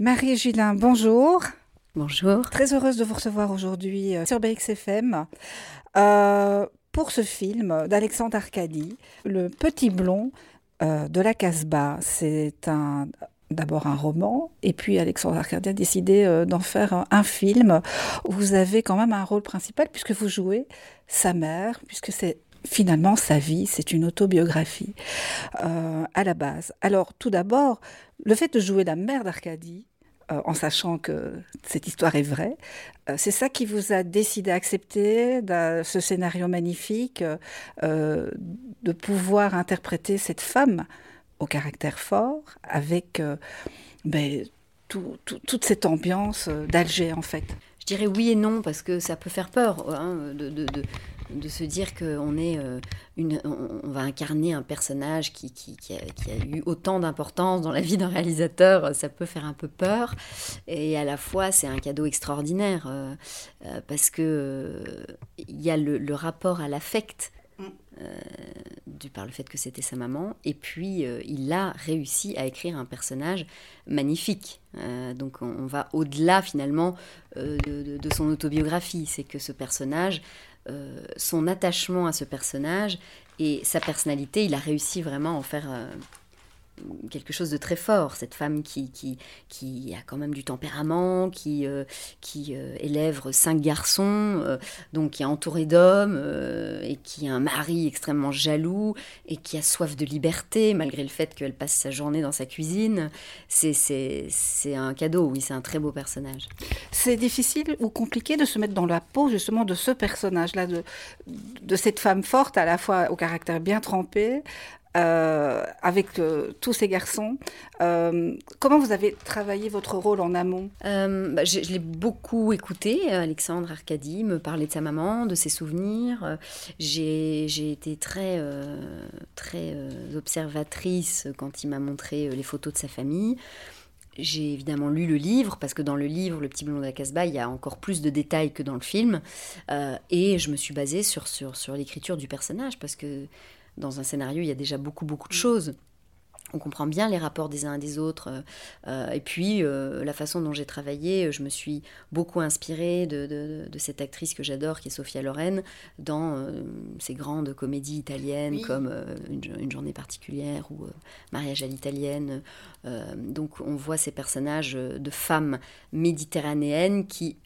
Marie Gillin, bonjour. Bonjour. Très heureuse de vous recevoir aujourd'hui euh, sur BXFM euh, pour ce film d'Alexandre Arcadi, Le Petit Blond euh, de la Casbah. C'est un d'abord un roman, et puis Alexandre Arcadi a décidé d'en faire un film où vous avez quand même un rôle principal puisque vous jouez sa mère, puisque c'est finalement sa vie, c'est une autobiographie à la base. Alors tout d'abord, le fait de jouer la mère d'Arcadie, euh, en sachant que cette histoire est vraie. Euh, c'est ça qui vous a décidé à accepter ce scénario magnifique, euh, de pouvoir interpréter cette femme au caractère fort, avec ben, toute cette ambiance d'Alger en fait? Je dirais oui et non parce que ça peut faire peur hein, de, se dire qu'on est euh, une, on, va incarner un personnage qui, qui, a, eu autant d'importance dans la vie d'un réalisateur, ça peut faire un peu peur. Et à la fois, c'est un cadeau extraordinaire euh, euh, parce que il y a le, rapport à l'affect. du par le fait que c'était sa maman, et puis il a réussi à écrire un personnage magnifique. donc on, va au-delà finalement de, de, son autobiographie, c'est que ce personnage euh, son attachement à ce personnage et sa personnalité, il a réussi vraiment à en faire euh, quelque chose de très fort, cette femme qui, qui, qui a quand même du tempérament, qui, euh, qui euh, élève cinq garçons, euh, donc qui est entourée d'hommes, et qui a un mari extrêmement jaloux, et qui a soif de liberté, malgré le fait qu'elle passe sa journée dans sa cuisine. C'est un cadeau, oui, c'est un très beau personnage. C'est difficile ou compliqué de se mettre dans la peau justement de ce personnage-là, de, de cette femme forte, à la fois au caractère bien trempé, euh, avec euh, tous ces garçons. Euh, comment vous avez travaillé votre rôle en amont? Bah, Je, l'ai beaucoup écouté. Alexandre Arcadi me parlait de sa maman, de ses souvenirs. J'ai, été très, très observatrice quand il m'a montré les photos de sa famille. J'ai évidemment lu le livre, parce que dans le livre, Le Petit Blond de la Casbah, il y a encore plus de détails que dans le film. et je me suis basée sur, sur, sur l'écriture du personnage, parce que dans un scénario, il y a déjà beaucoup, beaucoup de choses. On comprend bien les rapports des uns et des autres. Euh, euh, et puis, euh, la façon dont j'ai travaillé, je me suis beaucoup inspirée de, cette actrice que j'adore, qui est Sophia Loren, dans ces grandes comédies italiennes comme une, journée particulière ou Mariage à l'italienne. donc, on voit ces personnages de femmes méditerranéennes qui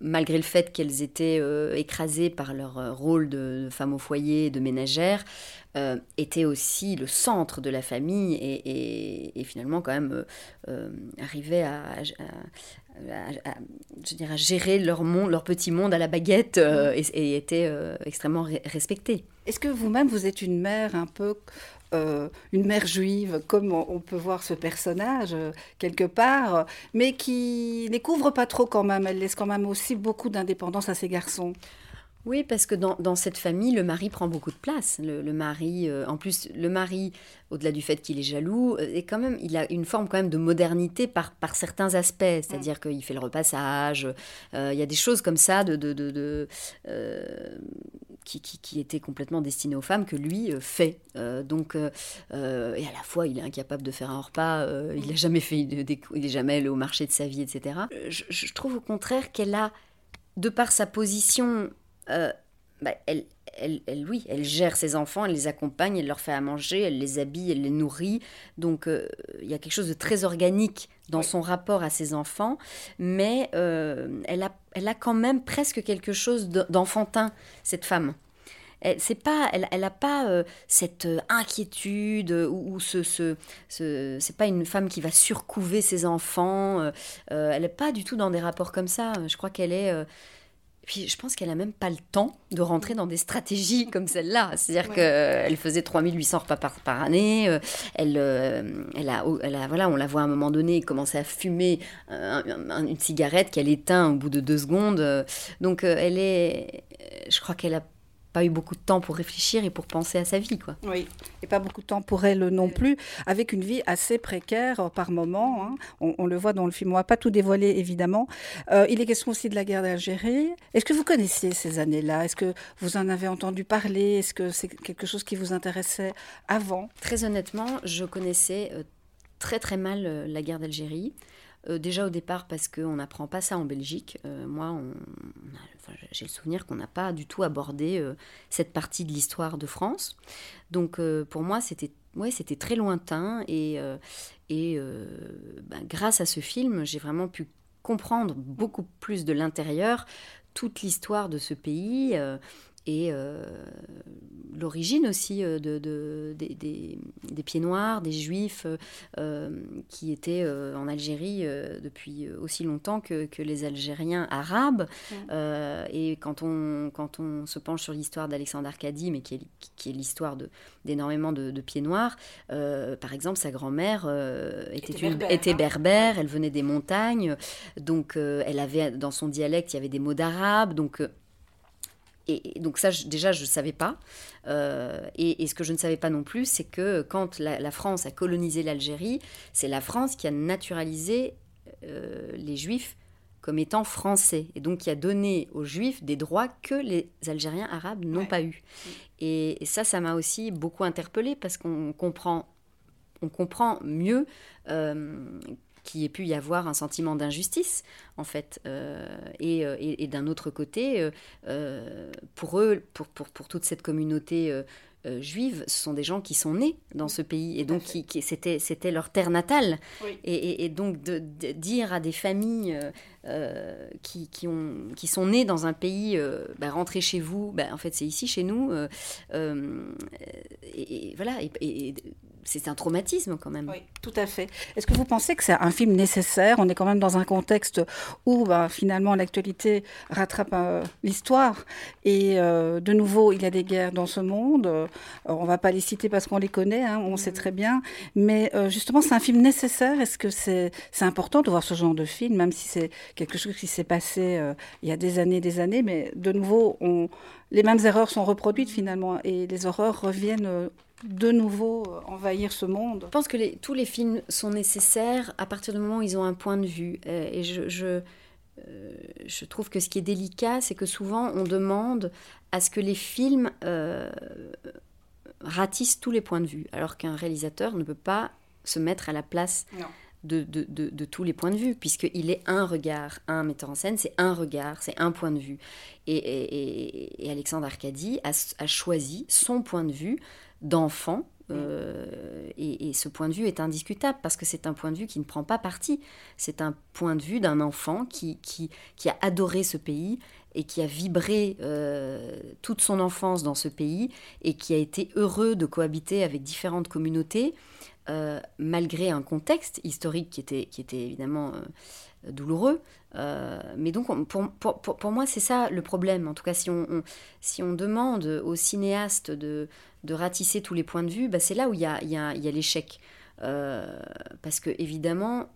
malgré le fait qu'elles étaient euh, écrasées par leur euh, rôle de, femme au foyer, de ménagère, euh, étaient aussi le centre de la famille et, finalement quand même arrivaient à, je gérer leur, monde, leur petit monde à la baguette et, étaient extrêmement respectées. Est-ce que vous-même, vous êtes une mère un peu euh, une mère juive, comme on, peut voir ce personnage euh, quelque part, mais qui ne couvre pas trop quand même. Elle laisse quand même aussi beaucoup d'indépendance à ses garçons. Oui, parce que dans, cette famille, le mari prend beaucoup de place. Le, mari, euh, en plus, le mari, au-delà du fait qu'il est jaloux, est quand même, il a une forme quand même de modernité par, par certains aspects. C'est-à-dire qu'il fait le repassage. il y a des choses comme ça de, de, de, qui, qui, était complètement destiné aux femmes que lui euh, fait. Euh, donc, euh, et à la fois, il est incapable de faire un repas, il n'a jamais fait, il est jamais allé au marché de sa vie, etc. Je, trouve au contraire qu'elle a, de par sa position, bah, elle, elle, elle, oui, elle gère ses enfants, elle les accompagne, elle leur fait à manger, elle les habille, elle les nourrit. Donc il y a quelque chose de très organique dans son rapport à ses enfants, mais elle, a, elle a quand même presque quelque chose d'enfantin, cette femme. Elle n'a pas, elle, elle a pas cette inquiétude ou, ce, ce, ce c'est pas une femme qui va surcouver ses enfants. elle n'est pas du tout dans des rapports comme ça. Je crois qu'elle est puis je pense qu'elle a même pas le temps de rentrer dans des stratégies comme celle-là. C'est-à-dire qu'elle faisait 3800 repas par, par année. Euh, elle, euh, elle, a, elle a, voilà, on la voit à un moment donné commencer à fumer une cigarette qu'elle éteint au bout de deux secondes. Donc euh, elle est, je crois qu'elle a pas eu beaucoup de temps pour réfléchir et pour penser à sa vie. Quoi. Oui, et pas beaucoup de temps pour elle non plus, avec une vie assez précaire euh, par moment. Hein. On, le voit dans le film, on va pas tout dévoiler évidemment. Euh, il est question aussi de la guerre d'Algérie. Est-ce que vous connaissiez ces années-là? Est-ce que vous en avez entendu parler? Est-ce que c'est quelque chose qui vous intéressait avant? Très honnêtement, je connaissais euh, très très mal la guerre d'Algérie. déjà au départ parce qu'on n'apprend pas ça en Belgique. moi, on, j'ai le souvenir qu'on n'a pas du tout abordé cette partie de l'histoire de France. Donc pour moi, c'était ouais, très lointain et, et ben, grâce à ce film, j'ai vraiment pu comprendre beaucoup plus de l'intérieur toute l'histoire de ce pays et euh, l'origine aussi euh, de, des, des, pieds noirs, des juifs euh, qui étaient en Algérie depuis aussi longtemps que, que les Algériens arabes. et quand on, quand on se penche sur l'histoire d'Alexandre Arcadie, mais qui est, qui est l'histoire d'énormément de, de, pieds noirs, par exemple, sa grand-mère était, était, berbère, était hein. berbère, elle venait des montagnes, donc elle avait dans son dialecte, il y avait des mots d'arabe, donc et, donc ça, déjà, je ne savais pas. Euh, et, ce que je ne savais pas non plus, c'est que quand la, France a colonisé l'Algérie, c'est la France qui a naturalisé euh, les Juifs comme étant français, et donc qui a donné aux Juifs des droits que les Algériens arabes n'ont pas eu. Et, ça, ça m'a aussi beaucoup interpellée parce qu'on comprend, on comprend mieux euh, qu'il ait pu y avoir un sentiment d'injustice, en fait. Euh, euh, et, et, d'un autre côté, euh, pour eux, pour, pour, pour, toute cette communauté juive, ce sont des gens qui sont nés dans ce pays, et donc qui, qui c'était, c'était leur terre natale. Et, et, donc de, dire à des familles qui, qui, ont, qui sont nées dans un pays, bah, rentrez chez vous, bah, en fait c'est ici chez nous, et, voilà, et, c'est un traumatisme quand même. Oui, tout à fait. Est-ce que vous pensez que c'est un film nécessaire? On est quand même dans un contexte où bah, finalement l'actualité rattrape euh, l'histoire. Et euh, de nouveau, il y a des guerres dans ce monde. Euh, on ne va pas les citer parce qu'on les connaît, hein, on sait très bien. Mais justement, c'est un film nécessaire? Est-ce que c'est important de voir ce genre de film, même si c'est quelque chose qui s'est passé il y a des années, des années? Mais de nouveau, on, les mêmes erreurs sont reproduites finalement et les horreurs reviennent de nouveau euh, envahir ce monde. Je pense que les, tous les films sont nécessaires à partir du moment où ils ont un point de vue. Euh, et je, je, euh, je, trouve que ce qui est délicat, c'est que souvent on demande à ce que les films ratissent tous les points de vue, alors qu'un réalisateur ne peut pas se mettre à la place. De, de, de, tous les points de vue, puisqu'il est un regard. Un metteur en scène, c'est un regard, c'est un point de vue. Et, et, et Alexandre Arcadie a, a, choisi son point de vue d'enfant. Euh, et, ce point de vue est indiscutable parce que c'est un point de vue qui ne prend pas parti. C'est un point de vue d'un enfant qui, qui, qui, a adoré ce pays et qui a vibré euh, toute son enfance dans ce pays et qui a été heureux de cohabiter avec différentes communautés euh, malgré un contexte historique qui était, qui était évidemment douloureux. Euh, mais donc, pour, pour, pour, moi, c'est ça le problème. En tout cas, si on, si on demande aux cinéastes de, de, ratisser tous les points de vue, bah, c'est là où il y a, y a, y a l'échec. Euh, parce que, évidemment,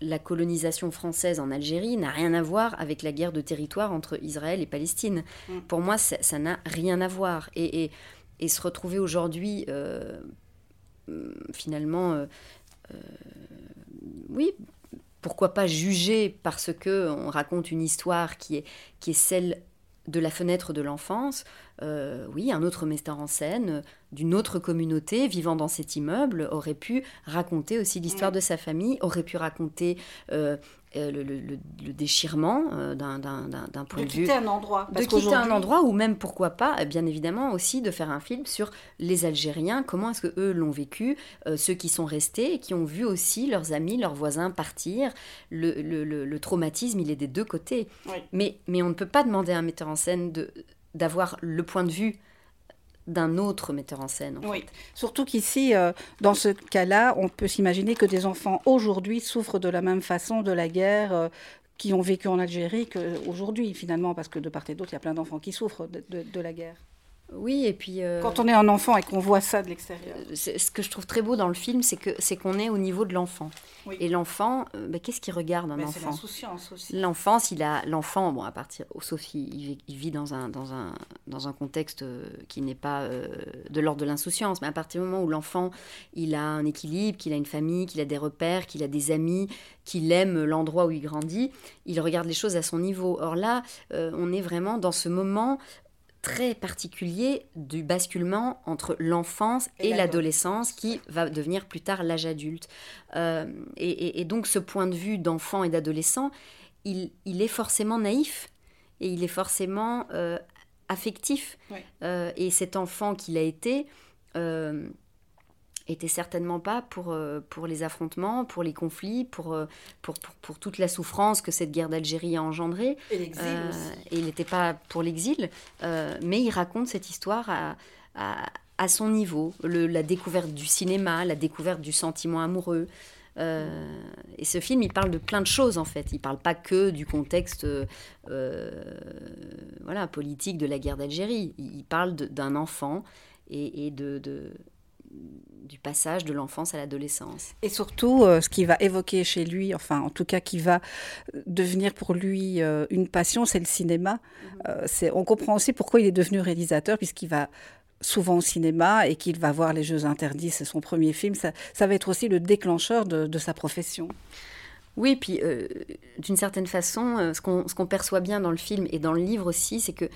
la colonisation française en Algérie n'a rien à voir avec la guerre de territoire entre Israël et Palestine. Mm. Pour moi, ça n'a rien à voir. Et, et, et se retrouver aujourd'hui, euh, finalement, oui, pourquoi pas juger parce que on raconte une histoire qui est, qui est celle de la fenêtre de l'enfance, euh, oui, un autre metteur en scène d'une autre communauté vivant dans cet immeuble aurait pu raconter aussi l'histoire de sa famille, aurait pu raconter euh, euh, le, déchirement euh, d'un point de, vue. De quitter un endroit. de quitter un endroit, ou même, pourquoi pas, eh bien évidemment aussi de faire un film sur les Algériens, comment est-ce que eux l'ont vécu, euh, ceux qui sont restés et qui ont vu aussi leurs amis, leurs voisins partir. Le, traumatisme, il est des deux côtés. Mais, mais on ne peut pas demander à un metteur en scène d'avoir le point de vue d'un autre metteur en scène. oui, surtout qu'ici, euh, dans ce cas-là, on peut s'imaginer que des enfants aujourd'hui souffrent de la même façon de la guerre. Euh, qui ont vécu en Algérie qu'aujourd'hui, finalement, parce que de part et d'autre, il y a plein d'enfants qui souffrent de la guerre. Oui, et puis... Euh, Quand on est un enfant et qu'on voit ça de l'extérieur. Euh, ce que je trouve très beau dans le film, c'est que c'est qu'on est au niveau de l'enfant. Et l'enfant, euh, bah, qu'est-ce qu'il regarde un enfant C'est l'insouciance aussi. L'enfance, il a l'enfant, bon, à partir, sauf il, il, vit dans un dans un dans un contexte qui n'est pas de l'ordre de l'insouciance, mais à partir du moment où l'enfant, il a un équilibre, qu'il a une famille, qu'il a des repères, qu'il a des amis, qu'il aime l'endroit où il grandit, il regarde les choses à son niveau. Or là, on est vraiment dans ce moment très particulier du basculement entre l'enfance et, l'adolescence qui va devenir plus tard l'âge adulte. Euh, et, donc ce point de vue d'enfant et d'adolescent, il, est forcément naïf et il est forcément euh, affectif. et cet enfant qu'il a été était certainement pas pour, euh, pour les affrontements, pour les conflits, pour, euh, pour, pour, toute la souffrance que cette guerre d'Algérie a engendrée. Et l'exil euh, Et il n'était pas pour l'exil, mais il raconte cette histoire à, à, son niveau, le, la découverte du cinéma, la découverte du sentiment amoureux. et ce film, il parle de plein de choses en fait. Il parle pas que du contexte voilà, politique de la guerre d'Algérie. Il, parle d'un enfant et, et de, de du passage de l'enfance à l'adolescence. Et surtout, euh, ce qui va évoquer chez lui, enfin en tout cas qui va devenir pour lui euh, une passion, c'est le cinéma. Mhm. Euh, on comprend aussi pourquoi il est devenu réalisateur, puisqu'il va souvent au cinéma et qu'il va voir Les Jeux interdits, c'est son premier film. Ça, ça va être aussi le déclencheur de, de sa profession. Oui, puis d'une certaine façon, ce qu'on, ce qu'on perçoit bien dans le film et dans le livre aussi, c'est que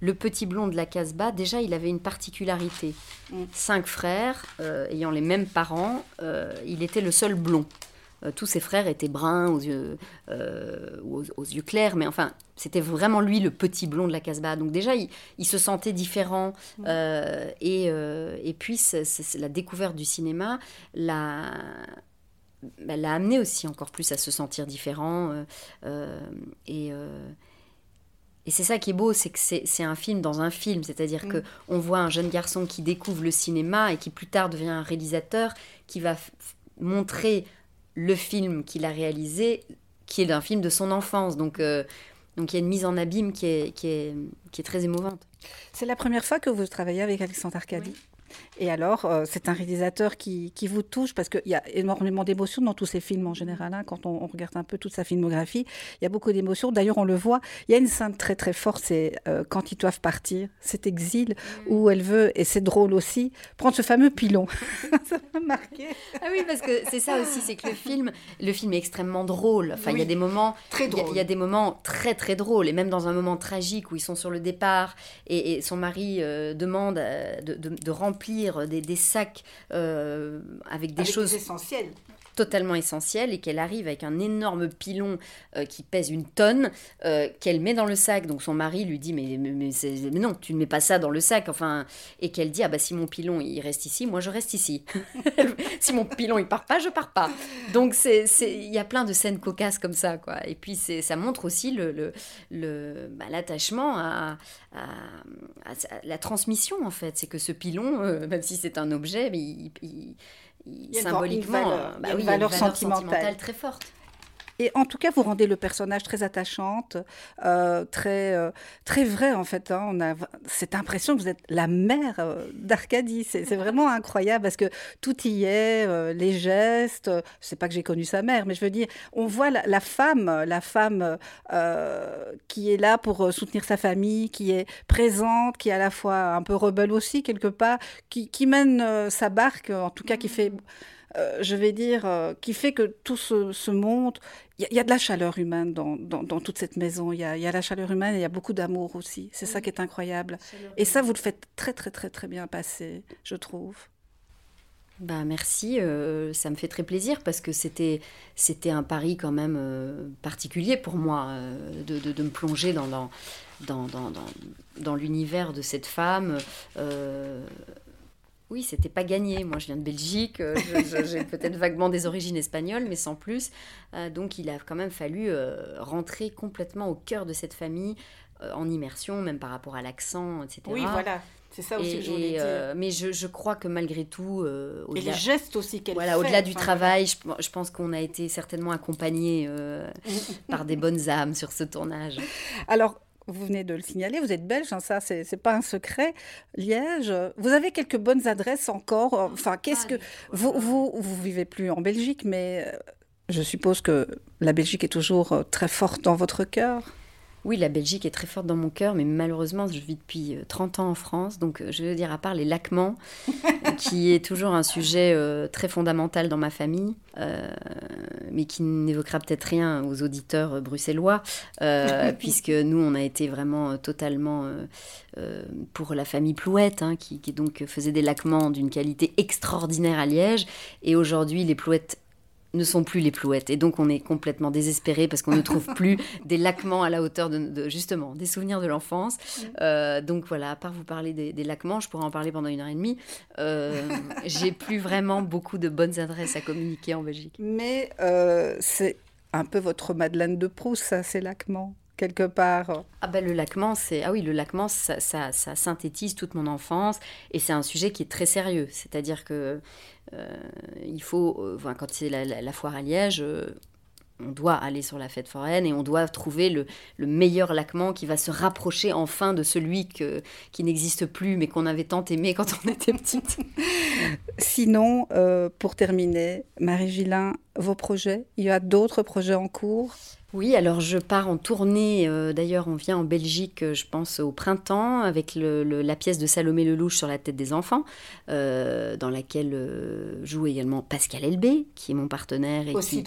le petit blond de la Casbah, déjà, il avait une particularité. Mm. Cinq frères, euh, ayant les mêmes parents, euh, il était le seul blond. Euh, tous ses frères étaient bruns, aux yeux, aux, yeux clairs, mais enfin, c'était vraiment lui le petit blond de la Casbah. Donc déjà, il, se sentait différent. Mm. Et, et, puis, la découverte du cinéma l'a bah, l'a amené aussi encore plus à se sentir différent. et et c'est ça qui est beau, c'est que c'est un film dans un film, c'est-à-dire qu'on mm. que on voit un jeune garçon qui découvre le cinéma et qui plus tard devient un réalisateur, qui va montrer le film qu'il a réalisé, qui est un film de son enfance. Donc, euh, donc il y a une mise en abîme qui est, qui est, qui est très émouvante. C'est la première fois que vous travaillez avec Alexandre Arcadi? Et alors, euh, c'est un réalisateur qui, qui, vous touche parce qu'il y a énormément d'émotions dans tous ses films en général. Hein. quand on, regarde un peu toute sa filmographie, il y a beaucoup d'émotions. D'ailleurs, on le voit. Il y a une scène très très forte, c'est euh, quand ils doivent partir, cet exil mm. où elle veut, et c'est drôle aussi, prendre ce fameux pilon. ça m'a marqué. Ah oui, parce que c'est ça aussi, c'est que le film, le film est extrêmement drôle. Enfin, il y a des moments très drôles. Il y, a des moments très très drôles, et même dans un moment tragique où ils sont sur le départ et, son mari euh, demande de, de, de remplir des, sacs euh, avec des choses essentielles totalement essentielle et qu'elle arrive avec un énorme pilon euh, qui pèse une tonne, euh, qu'elle met dans le sac. Donc son mari lui dit mais, mais, mais, non, tu ne mets pas ça dans le sac. Enfin, et qu'elle dit ah bah si mon pilon il reste ici, moi je reste ici. si mon pilon il part pas, je pars pas. Donc c'est il y a plein de scènes cocasses comme ça quoi. Et puis ça montre aussi le le, bah, l'attachement à, à, la transmission en fait. C'est que ce pilon, euh, même si c'est un objet, il symboliquement, euh, bah une valeur, sentimentale très forte. Et en tout cas, vous rendez le personnage très attachante, euh, très, euh, très vrai en fait. Hein. On a cette impression que vous êtes la mère euh, d'Arcadie. C'est vraiment incroyable parce que tout y est, les gestes. C'est pas que j'ai connu sa mère, mais je veux dire, on voit la, femme, la femme qui est là pour soutenir sa famille, qui est présente, qui est à la fois un peu rebelle aussi quelque part, qui, qui mène sa barque, en tout cas qui fait euh, je vais dire, euh, qui fait que tout se, se monte. Il y, a de la chaleur humaine dans, dans, toute cette maison. Il y, y a, la chaleur humaine et il y a beaucoup d'amour aussi. C'est ça qui est incroyable. Et ça, vous le faites très, très, très, très bien passer, je trouve. Bah merci, euh, ça me fait très plaisir parce que c'était c'était un pari quand même particulier pour moi de, de, de, me plonger dans dans, dans, dans, dans l'univers de cette femme. Oui, c'était pas gagné. Moi, je viens de Belgique, euh, j'ai peut-être vaguement des origines espagnoles, mais sans plus. Euh, donc, il a quand même fallu euh, rentrer complètement au cœur de cette famille, en immersion, même par rapport à l'accent, etc. Oui, voilà. C'est ça aussi que je voulais dire. mais je, crois que malgré tout, et les gestes aussi qu'elle voilà, au-delà du travail, je, je, pense qu'on a été certainement accompagnés par des bonnes âmes sur ce tournage. Alors, vous venez de le signaler, vous êtes belge, hein, ça, c'est pas un secret. Liège, vous avez quelques bonnes adresses encore. Enfin, qu'est-ce que. Vous, vous, vous vivez plus en Belgique, mais euh, je suppose que la Belgique est toujours euh, très forte dans votre cœur? Oui, la Belgique est très forte dans mon cœur, mais malheureusement, je vis depuis 30 euh, ans en France. Donc, euh, je veux dire, à part les laquements, qui est toujours un sujet euh, très fondamental dans ma famille, mais qui n'évoquera peut-être rien aux auditeurs bruxellois, puisque nous, on a été vraiment totalement pour la famille Plouette, hein, qui, qui, donc faisait des laquements d'une qualité extraordinaire à Liège. Et aujourd'hui, les Plouettes ne sont plus les plouettes. Et donc on est complètement désespéré parce qu'on ne trouve plus des laquements à la hauteur de, justement des souvenirs de l'enfance. Mm. Euh, donc voilà, à part vous parler des, des, laquements, je pourrais en parler pendant une heure et demie. Euh, j'ai plus vraiment beaucoup de bonnes adresses à communiquer en Belgique. Mais euh, c'est un peu votre Madeleine de Proust, ça, ces laquements quelque part. Ah ben le laquement, c'est ah oui le ça, ça, synthétise toute mon enfance et c'est un sujet qui est très sérieux. C'est-à-dire que euh, il faut, euh, quand c'est la, foire à Liège, euh, on doit aller sur la fête foraine et on doit trouver le, meilleur laquement qui va se rapprocher enfin de celui que, qui n'existe plus mais qu'on avait tant aimé quand on était petite. Sinon, pour terminer, Marie Gillin, vos projets Il y a d'autres projets en cours? Oui, alors je pars en tournée. Euh, d'ailleurs, on vient en Belgique, euh, je pense, au printemps, avec la pièce de Salomé Lelouch sur la tête des enfants, euh, dans laquelle joue également Pascal Elbé, qui est mon partenaire et qui,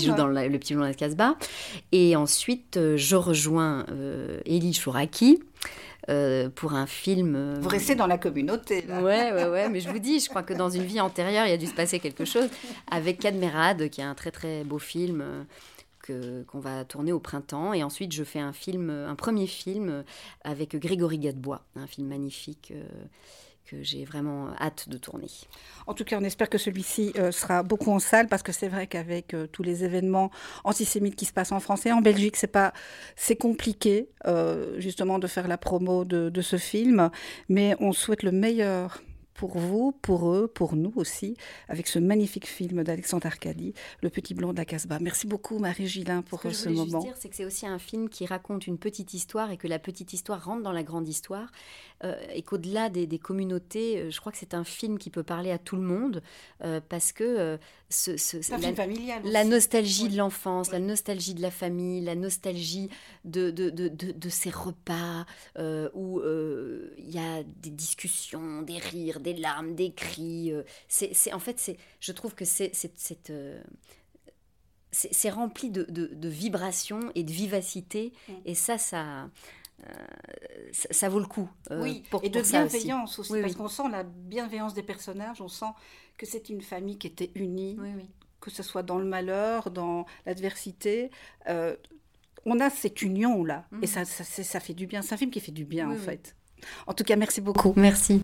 joue dans Le Petit Blond de Casbah. Et ensuite, je rejoins Elie Chouraki. pour un film. Vous restez dans la communauté. Là. Ouais, ouais, ouais. Mais je vous dis, je crois que dans une vie antérieure, il y a dû se passer quelque chose avec Cadmerade, qui est un très très beau film qu'on va tourner au printemps. Et ensuite, je fais un film, un premier film avec Grégory Gadebois, un film magnifique. Euh, que j'ai vraiment hâte de tourner. En tout cas, on espère que celui-ci euh, sera beaucoup en salle parce que c'est vrai qu'avec euh, tous les événements antisémites qui se passent en France et en Belgique, c'est pas c'est compliqué justement de faire la promo de, ce film, mais on souhaite le meilleur pour vous, pour eux, pour nous aussi, avec ce magnifique film d'Alexandre Arcadi, Le Petit Blond de la Casbah. Merci beaucoup, Marie Gillin, pour ce, ce moment. Ce que je veux dire, c'est que c'est aussi un film qui raconte une petite histoire et que la petite histoire rentre dans la grande histoire. Euh, et qu'au-delà des, communautés, euh, je crois que c'est un film qui peut parler à tout le monde euh, parce que ce, la, la, nostalgie de l'enfance, la nostalgie de la famille, la nostalgie de, de, de, de ces repas où il y a des discussions, des rires, des larmes, des cris. c'est en fait, c'est je trouve que c'est c'est rempli de, de, vibrations et de vivacité. Et ça, ça, euh, ça, vaut le coup. Euh, oui, pour, et de bienveillance aussi, parce qu'on sent la bienveillance des personnages, on sent que c'est une famille qui était unie, que ce soit dans le malheur, dans l'adversité. Euh, on a cette union-là, et mhm. ça, ça, ça, fait du bien. C'est un film qui fait du bien, en fait. En tout cas, merci beaucoup. Merci.